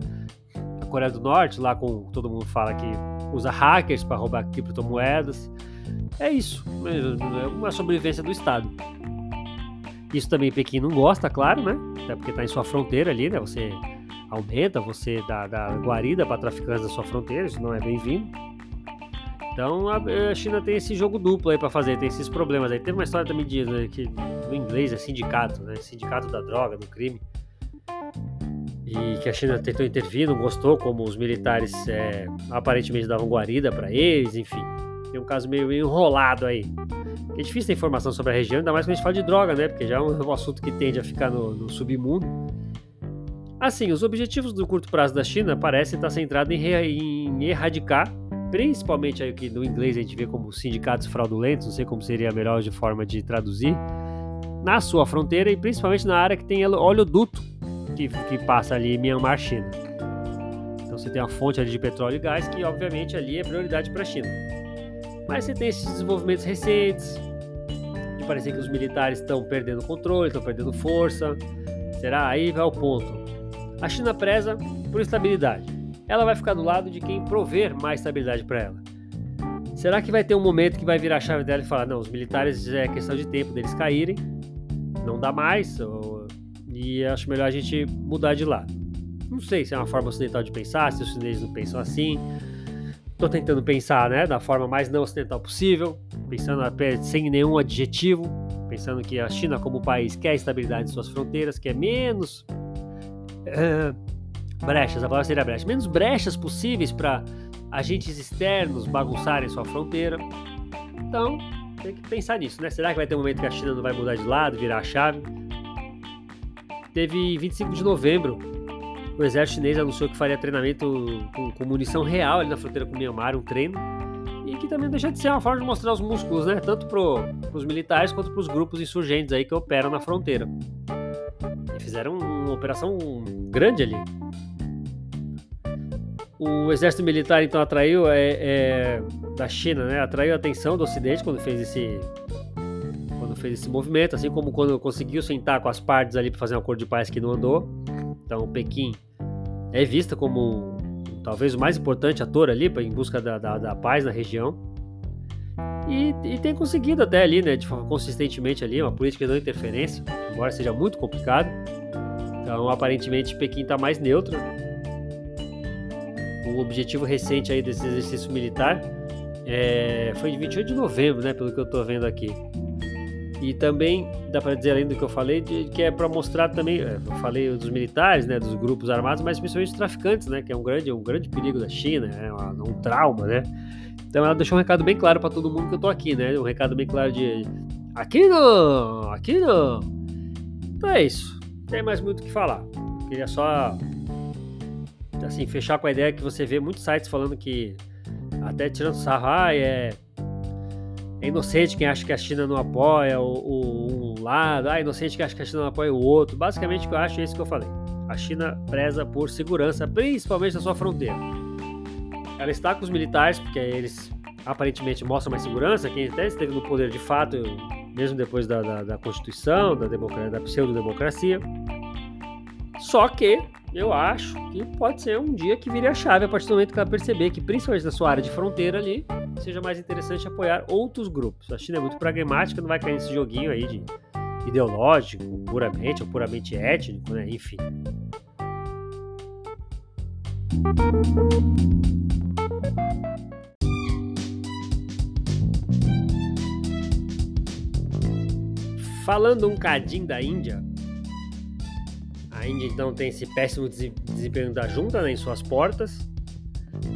A Coreia do Norte, lá com todo mundo fala que usa hackers para roubar criptomoedas. É isso, é uma sobrevivência do Estado. Isso também Pequim não gosta, claro, né? Até porque está em sua fronteira ali, né? Você aumenta, você dá, dá guarida para traficantes da sua fronteira, isso não é bem-vindo. Então a, China tem esse jogo duplo aí para fazer, tem esses problemas aí. Teve uma história também de, né, que no inglês é sindicato, né? Sindicato da droga, do crime. E que a China tentou intervir, não gostou, como os militares é, aparentemente davam guarida para eles, enfim. Tem um caso meio enrolado aí. É difícil ter informação sobre a região, ainda mais quando a gente fala de droga, né? Porque já é um, um assunto que tende a ficar no, no submundo. Assim, os objetivos do curto prazo da China parecem estar centrados em, em erradicar, principalmente aí o que no inglês a gente vê como sindicatos fraudulentos, não sei como seria a melhor de forma de traduzir, na sua fronteira e principalmente na área que tem oleoduto que, que passa ali em Myanmar, China. Então você tem uma fonte ali de petróleo e gás que obviamente ali é prioridade para a China. Mas você tem esses desenvolvimentos recentes, de parecer que os militares estão perdendo controle, estão perdendo força. Será? Aí vai o ponto. A China preza por estabilidade. Ela vai ficar do lado de quem prover mais estabilidade para ela. Será que vai ter um momento que vai virar a chave dela e falar: não, os militares é questão de tempo deles caírem, não dá mais, ou... e acho melhor a gente mudar de lado? Não sei se é uma forma ocidental de pensar, se os chineses não pensam assim. Estou tentando pensar né, da forma mais não ocidental possível, pensando sem nenhum adjetivo, pensando que a China, como país, quer estabilidade em suas fronteiras, quer menos uh, brechas, a palavra seria brecha, menos brechas possíveis para agentes externos bagunçarem sua fronteira. Então, tem que pensar nisso, né? Será que vai ter um momento que a China não vai mudar de lado, virar a chave? Teve 25 de novembro, o exército chinês anunciou que faria treinamento com, com munição real ali na fronteira com o Myanmar, um treino, e que também deixa de ser uma forma de mostrar os músculos, né? Tanto para os militares quanto para os grupos insurgentes aí que operam na fronteira. E fizeram uma operação grande ali. O exército militar então atraiu é, é, da China, né? Atraiu a atenção do Ocidente quando fez esse quando fez esse movimento, assim como quando conseguiu sentar com as partes ali para fazer um acordo de paz que não andou. Então, Pequim é vista como talvez o mais importante ator ali em busca da, da, da paz na região. E, e, tem conseguido até ali, né, de forma consistentemente ali, uma política de não interferência, embora seja muito complicado. Então, aparentemente, Pequim está mais neutro. O objetivo recente aí desse exercício militar é, foi de 28 de novembro, né, pelo que eu estou vendo aqui. E também dá para dizer além do que eu falei, de, que é para mostrar também, é, eu falei dos militares, né, dos grupos armados, mas principalmente dos traficantes, né, que é um grande, um grande perigo da China, é um trauma, né. Então ela deixou um recado bem claro para todo mundo que eu tô aqui, né, um recado bem claro de aqui não, aqui não. Então é isso. Não tem mais muito o que falar. Queria só assim fechar com a ideia que você vê muitos sites falando que até tirando sarro, ah, é é inocente quem acha que a China não apoia o, o, um lado, ah, é inocente quem acha que a China não apoia o outro. Basicamente, o que eu acho é isso que eu falei. A China preza por segurança, principalmente na sua fronteira. Ela está com os militares, porque eles aparentemente mostram mais segurança, quem até esteve no poder de fato, mesmo depois da, da, da Constituição, da, da pseudo-democracia. Só que eu acho que pode ser um dia que vire a chave a partir do momento que ela perceber que, principalmente na sua área de fronteira ali, seja mais interessante apoiar outros grupos. A China é muito pragmática, não vai cair nesse joguinho aí de ideológico, puramente ou puramente étnico, né? Enfim. Falando um cadinho da Índia, a Índia então tem esse péssimo desempenho da junta né, em suas portas.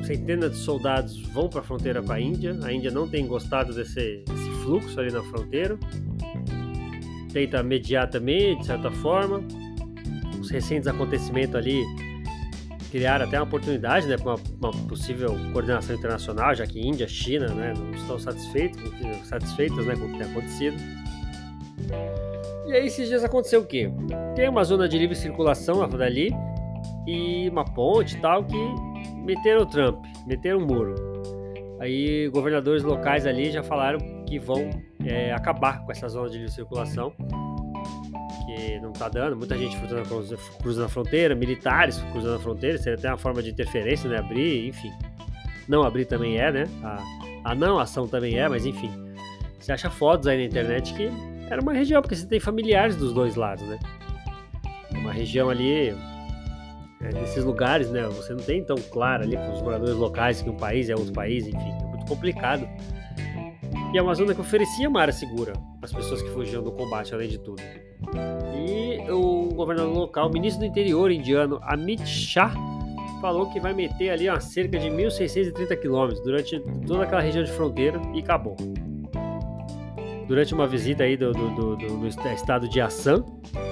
Centenas de soldados vão para a fronteira com a Índia. A Índia não tem gostado desse, desse fluxo ali na fronteira. Tenta mediar também, de certa forma. Os recentes acontecimentos ali criaram até uma oportunidade né, para uma, uma, possível coordenação internacional, já que Índia, China né, não estão satisfeitos, satisfeitas né, com o que tem acontecido. E aí esses dias aconteceu o quê? Tem uma zona de livre circulação dali e uma ponte e tal que meteram o Trump, meteram o muro. Aí governadores locais ali já falaram que vão é, acabar com essa zona de livre circulação, que não tá dando, muita gente cruzando, cruzando a fronteira, militares cruzando a fronteira, seria até uma forma de interferência, né? Abrir, enfim. Não abrir também é, né? A, a não ação também é, mas enfim. Você acha fotos aí na internet que era uma região, porque você tem familiares dos dois lados, né? Uma região ali, é, nesses lugares, né? Você não tem tão claro ali para os moradores locais que um país é outro país, enfim, é muito complicado. E é uma zona que oferecia uma área segura às pessoas que fugiam do combate, além de tudo. E o governador local, o ministro do interior indiano, Amit Shah, falou que vai meter ali uma cerca de 1.630 quilômetros durante toda aquela região de fronteira e acabou. Durante uma visita aí do, do, do, do estado de Assam,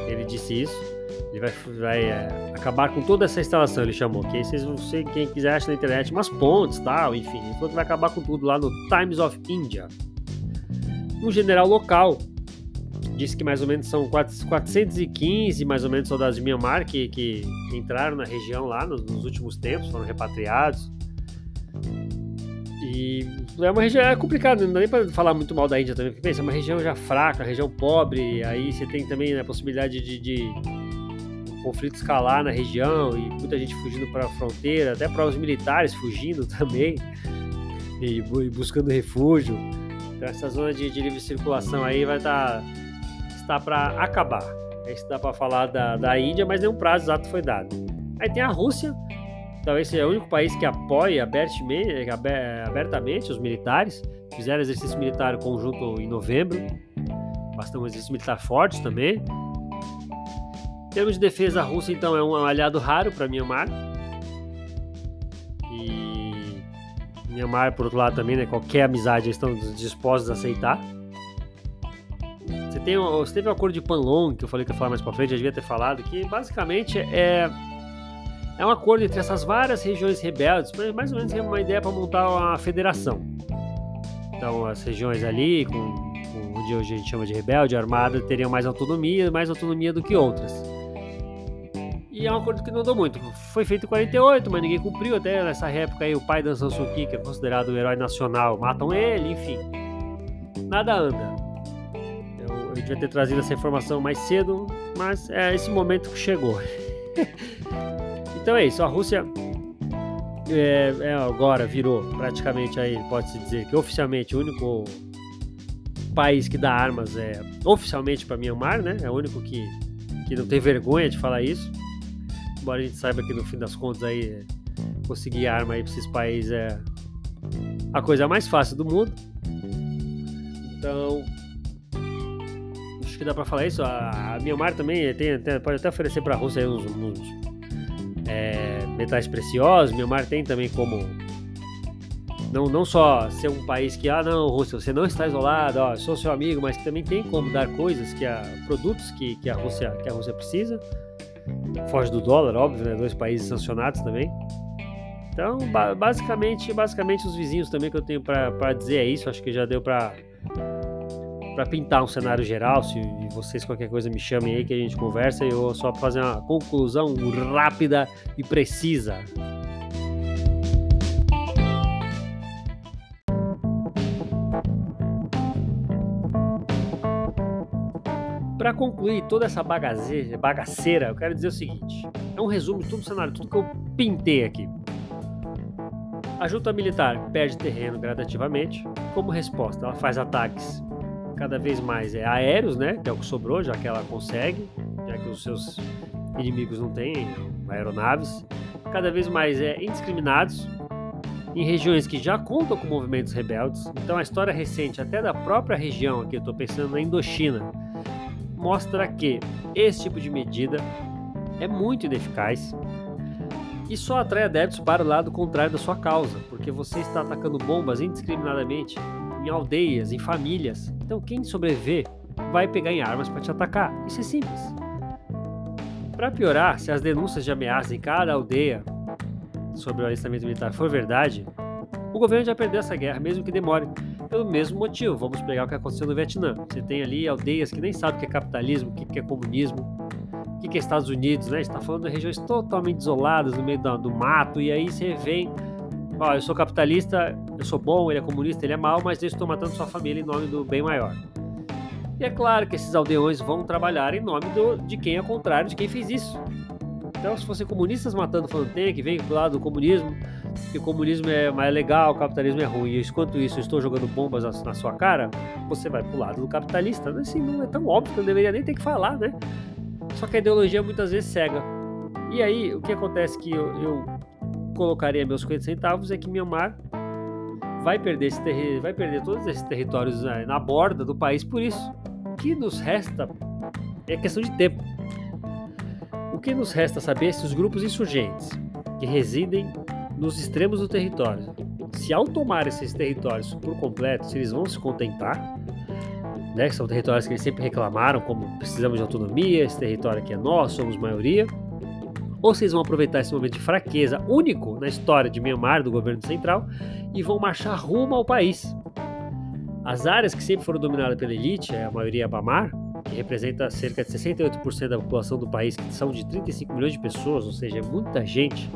ele disse isso. Ele vai, vai é, acabar com toda essa instalação, ele chamou. Que aí vocês quem quiser acha na internet, umas pontes tal, enfim. Ele falou que vai acabar com tudo lá no Times of India. Um general local disse que mais ou menos são 415 mais ou menos soldados de Myanmar que, que entraram na região lá nos, nos últimos tempos, foram repatriados. E é uma região é complicada, não dá nem para falar muito mal da Índia também, porque pensa, é uma região já fraca, região pobre, aí você tem também né, a possibilidade de, de conflito escalar na região e muita gente fugindo para a fronteira, até para os militares fugindo também e, e buscando refúgio. Então essa zona de, de livre circulação aí vai estar tá está para acabar. É isso dá para falar da, da Índia, mas nenhum prazo exato foi dado. Aí tem a Rússia, talvez seja o único país que apoia abertamente os militares. Fizeram exercício militar conjunto em novembro, bastante um exercício militar forte também. Em termos de defesa, a Rússia então é um aliado raro para Myanmar. E Myanmar, por outro lado, também, né, qualquer amizade eles estão dispostos a aceitar. Você, tem, você teve o acordo de Panlong, que eu falei que ia falar mais pra frente, já devia ter falado, que basicamente é, é um acordo entre essas várias regiões rebeldes, mais ou menos é uma ideia para montar uma federação. Então, as regiões ali, com, com onde hoje a gente chama de rebelde, armada, teriam mais autonomia, mais autonomia do que outras. E é um acordo que não andou muito. Foi feito em 48, mas ninguém cumpriu. Até nessa época aí, o pai da San que é considerado um herói nacional, matam ele, enfim. Nada anda eu devia ter trazido essa informação mais cedo, mas é esse momento que chegou. então é isso, a Rússia é, é, agora virou praticamente aí, pode-se dizer que oficialmente o único país que dá armas é oficialmente para Myanmar, né? É o único que, que não tem vergonha de falar isso. Embora a gente saiba que no fim das contas aí conseguir arma aí para esses países é a coisa mais fácil do mundo. Então, acho que dá para falar isso. A, a Myanmar também tem, tem, pode até oferecer para a Rússia uns, uns é, metais preciosos. Myanmar tem também como não, não só ser um país que, ah, não, Rússia, você não está isolado, ó, sou seu amigo, mas também tem como dar coisas, que a, produtos que, que, a Rússia, que a Rússia precisa. Foge do dólar, óbvio, né? Dois países sancionados também. Então, ba basicamente, basicamente os vizinhos também que eu tenho para dizer é isso. Acho que já deu para para pintar um cenário geral, se vocês qualquer coisa me chamem aí que a gente conversa, eu só para fazer uma conclusão rápida e precisa. Para concluir toda essa bagaceira, eu quero dizer o seguinte: é um resumo de todo o cenário, tudo que eu pintei aqui. A junta militar perde terreno gradativamente. Como resposta, ela faz ataques cada vez mais é aéreos, né? Que é o que sobrou, já que ela consegue, já que os seus inimigos não têm aeronaves. Cada vez mais é indiscriminados em regiões que já contam com movimentos rebeldes. Então a história recente, até da própria região, aqui eu estou pensando na Indochina, mostra que esse tipo de medida é muito ineficaz e só atrai adeptos para o lado contrário da sua causa, porque você está atacando bombas indiscriminadamente em aldeias, em famílias. Então quem sobreviver vai pegar em armas para te atacar. Isso é simples. Para piorar, se as denúncias de ameaças em cada aldeia sobre o alistamento militar for verdade, o governo já perdeu essa guerra, mesmo que demore. Pelo mesmo motivo, vamos pegar o que aconteceu no Vietnã. Você tem ali aldeias que nem sabem o que é capitalismo, o que é comunismo, o que é Estados Unidos, né? Está falando de regiões totalmente isoladas, no meio do, do mato, e aí você vem ó, eu sou capitalista, eu sou bom, ele é comunista, ele é mau, mas eu estou matando sua família em nome do bem maior. E é claro que esses aldeões vão trabalhar em nome do, de quem é contrário, de quem fez isso. Então, se fossem comunistas matando, falando que vem do lado do comunismo, que o comunismo é mais legal, o capitalismo é ruim, e enquanto isso eu estou jogando bombas na, na sua cara, você vai pro lado do capitalista. Assim, não é tão óbvio que eu deveria nem ter que falar, né? Só que a ideologia muitas vezes cega. E aí, o que acontece que eu, eu colocaria meus 50 centavos é que Myanmar vai perder, esse terri vai perder todos esses territórios na, na borda do país por isso. O que nos resta é questão de tempo. O que nos resta saber é se os grupos insurgentes que residem nos extremos do território, se ao tomar esses territórios por completo, se eles vão se contentar, né, que são territórios que eles sempre reclamaram, como precisamos de autonomia, esse território aqui é nosso, somos maioria, ou vocês vão aproveitar esse momento de fraqueza único na história de Myanmar, do governo central, e vão marchar rumo ao país. As áreas que sempre foram dominadas pela elite, é a maioria Bamar, que representa cerca de 68% da população do país, que são de 35 milhões de pessoas, ou seja, é muita gente,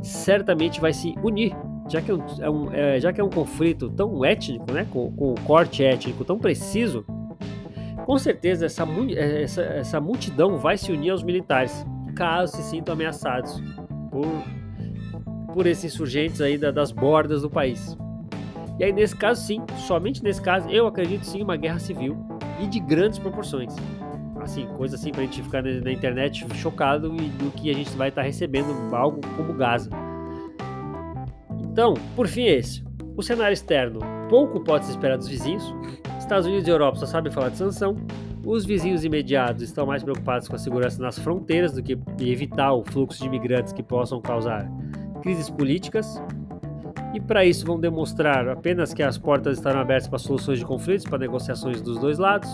certamente vai se unir, já que é um, é um é, já que é um conflito tão étnico, né, com, com o corte étnico tão preciso, com certeza essa, essa, essa multidão vai se unir aos militares, caso se sintam ameaçados por, por esses insurgentes aí da, das bordas do país. E aí, nesse caso, sim, somente nesse caso, eu acredito sim uma guerra civil e de grandes proporções. Assim, coisa assim pra gente ficar na, internet chocado e do que a gente vai estar tá recebendo algo como Gaza. Então, por fim é esse. O cenário externo pouco pode se esperar dos vizinhos. Estados Unidos e Europa só sabem falar de sanção. Os vizinhos imediatos estão mais preocupados com a segurança nas fronteiras do que evitar o fluxo de imigrantes que possam causar crises políticas. E para isso vão demonstrar apenas que as portas estarão abertas para soluções de conflitos, para negociações dos dois lados.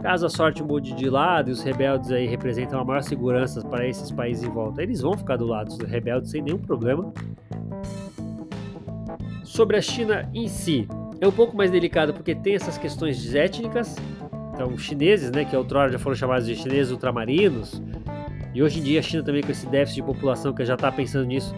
Caso a sorte mude de lado e os rebeldes aí representam a maior segurança para esses países em volta, eles vão ficar do lado dos rebeldes sem nenhum problema. Sobre a China em si, é um pouco mais delicado porque tem essas questões étnicas. Então, os chineses, né, que outrora já foram chamados de chineses ultramarinos, e hoje em dia a China também com esse déficit de população que já está pensando nisso,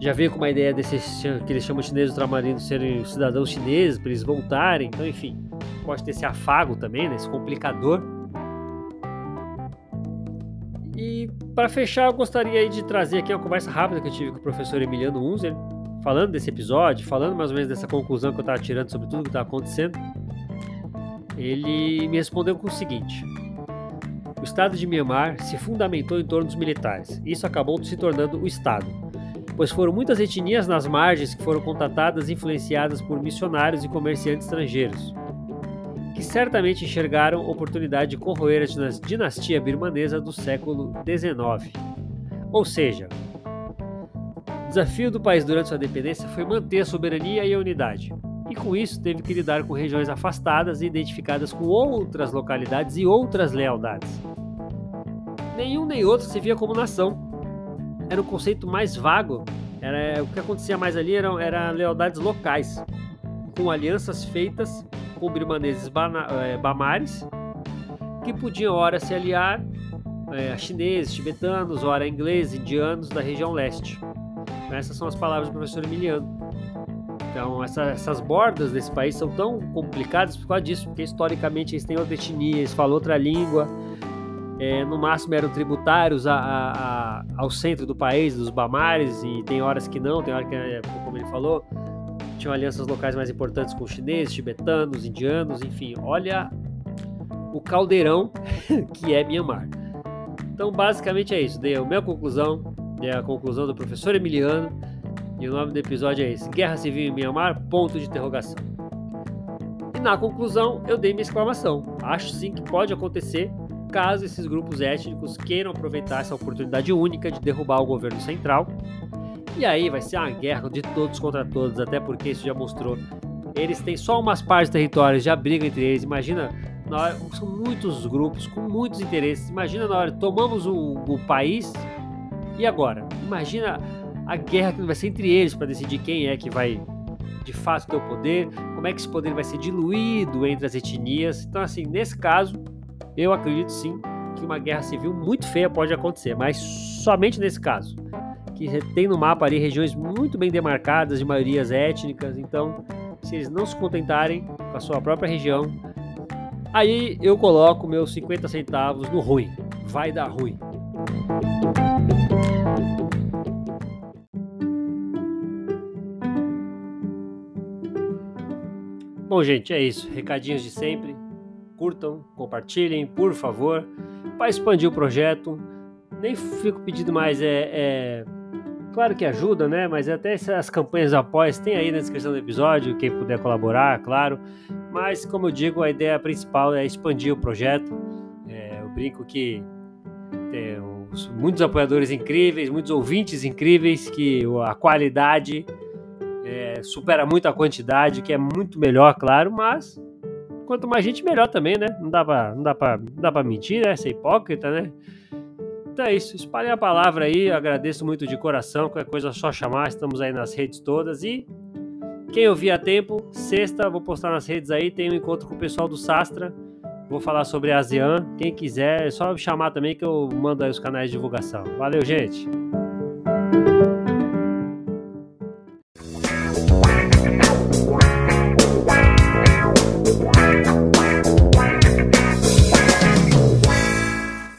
já veio com uma ideia desses que eles chamam de chineses ultramarinos serem cidadãos chineses, para eles voltarem. Então, enfim, pode ter esse afago também, né, esse complicador. E para fechar, eu gostaria de trazer aqui uma conversa rápida que eu tive com o professor Emiliano Unzer, falando desse episódio, falando mais ou menos dessa conclusão que eu estava tirando sobre tudo que estava acontecendo. Ele me respondeu com o seguinte: O Estado de Myanmar se fundamentou em torno dos militares. Isso acabou se tornando o Estado pois foram muitas etnias nas margens que foram contatadas e influenciadas por missionários e comerciantes estrangeiros, que certamente enxergaram oportunidade de corroer a dinastia birmanesa do século XIX. Ou seja, o desafio do país durante sua dependência foi manter a soberania e a unidade, com isso teve que lidar com regiões afastadas e identificadas com outras localidades e outras lealdades. Nenhum nem outro se via como nação, era o conceito mais vago. Era, o que acontecia mais ali eram era lealdades locais, com alianças feitas com birmaneses é, bamares, que podiam ora se aliar é, a chineses, tibetanos, ora ingleses, indianos da região leste. Essas são as palavras do professor Emiliano. Então, essa, essas bordas desse país são tão complicadas por causa disso, porque historicamente eles têm outra etnia, eles falam outra língua, é, no máximo eram tributários a, a, a, ao centro do país, dos Bamares, e tem horas que não, tem horas que, é, como ele falou, tinham alianças locais mais importantes com chineses, tibetanos, indianos, enfim, olha o caldeirão que é Myanmar. Então, basicamente é isso. Dei a minha conclusão, dei a conclusão do professor Emiliano, e o nome do episódio é esse: Guerra Civil em Myanmar? Ponto de interrogação. E na conclusão, eu dei minha exclamação. Acho sim que pode acontecer caso esses grupos étnicos queiram aproveitar essa oportunidade única de derrubar o governo central. E aí vai ser uma guerra de todos contra todos, até porque isso já mostrou. Eles têm só umas partes territórias, já brigam entre eles. Imagina, hora, são muitos grupos com muitos interesses. Imagina na hora, tomamos o, o país e agora? Imagina a guerra que vai ser entre eles para decidir quem é que vai de fato ter o poder, como é que esse poder vai ser diluído entre as etnias. Então, assim, nesse caso, eu acredito sim que uma guerra civil muito feia pode acontecer, mas somente nesse caso. Que tem no mapa ali regiões muito bem demarcadas de maiorias étnicas, então se eles não se contentarem com a sua própria região, aí eu coloco meus 50 centavos no ruim. Vai dar ruim. Bom, gente, é isso. Recadinhos de sempre curtam, compartilhem, por favor, para expandir o projeto. Nem fico pedindo mais é, é Claro que ajuda, né? Mas até essas campanhas apoio tem aí na descrição do episódio, quem puder colaborar, claro. Mas, como eu digo, a ideia principal é expandir o projeto. É, eu brinco que tem muitos apoiadores incríveis, muitos ouvintes incríveis, que a qualidade é, supera muito a quantidade, que é muito melhor, claro, mas quanto mais gente, melhor também, né? Não dá pra, não dá pra, não dá pra mentir, né? Ser hipócrita, né? Então é isso, espalhe a palavra aí, eu agradeço muito de coração, qualquer coisa é só chamar, estamos aí nas redes todas e quem ouvir a tempo, sexta, vou postar nas redes aí, tem um encontro com o pessoal do Sastra, vou falar sobre a ASEAN, quem quiser é só chamar também que eu mando aí os canais de divulgação. Valeu, gente!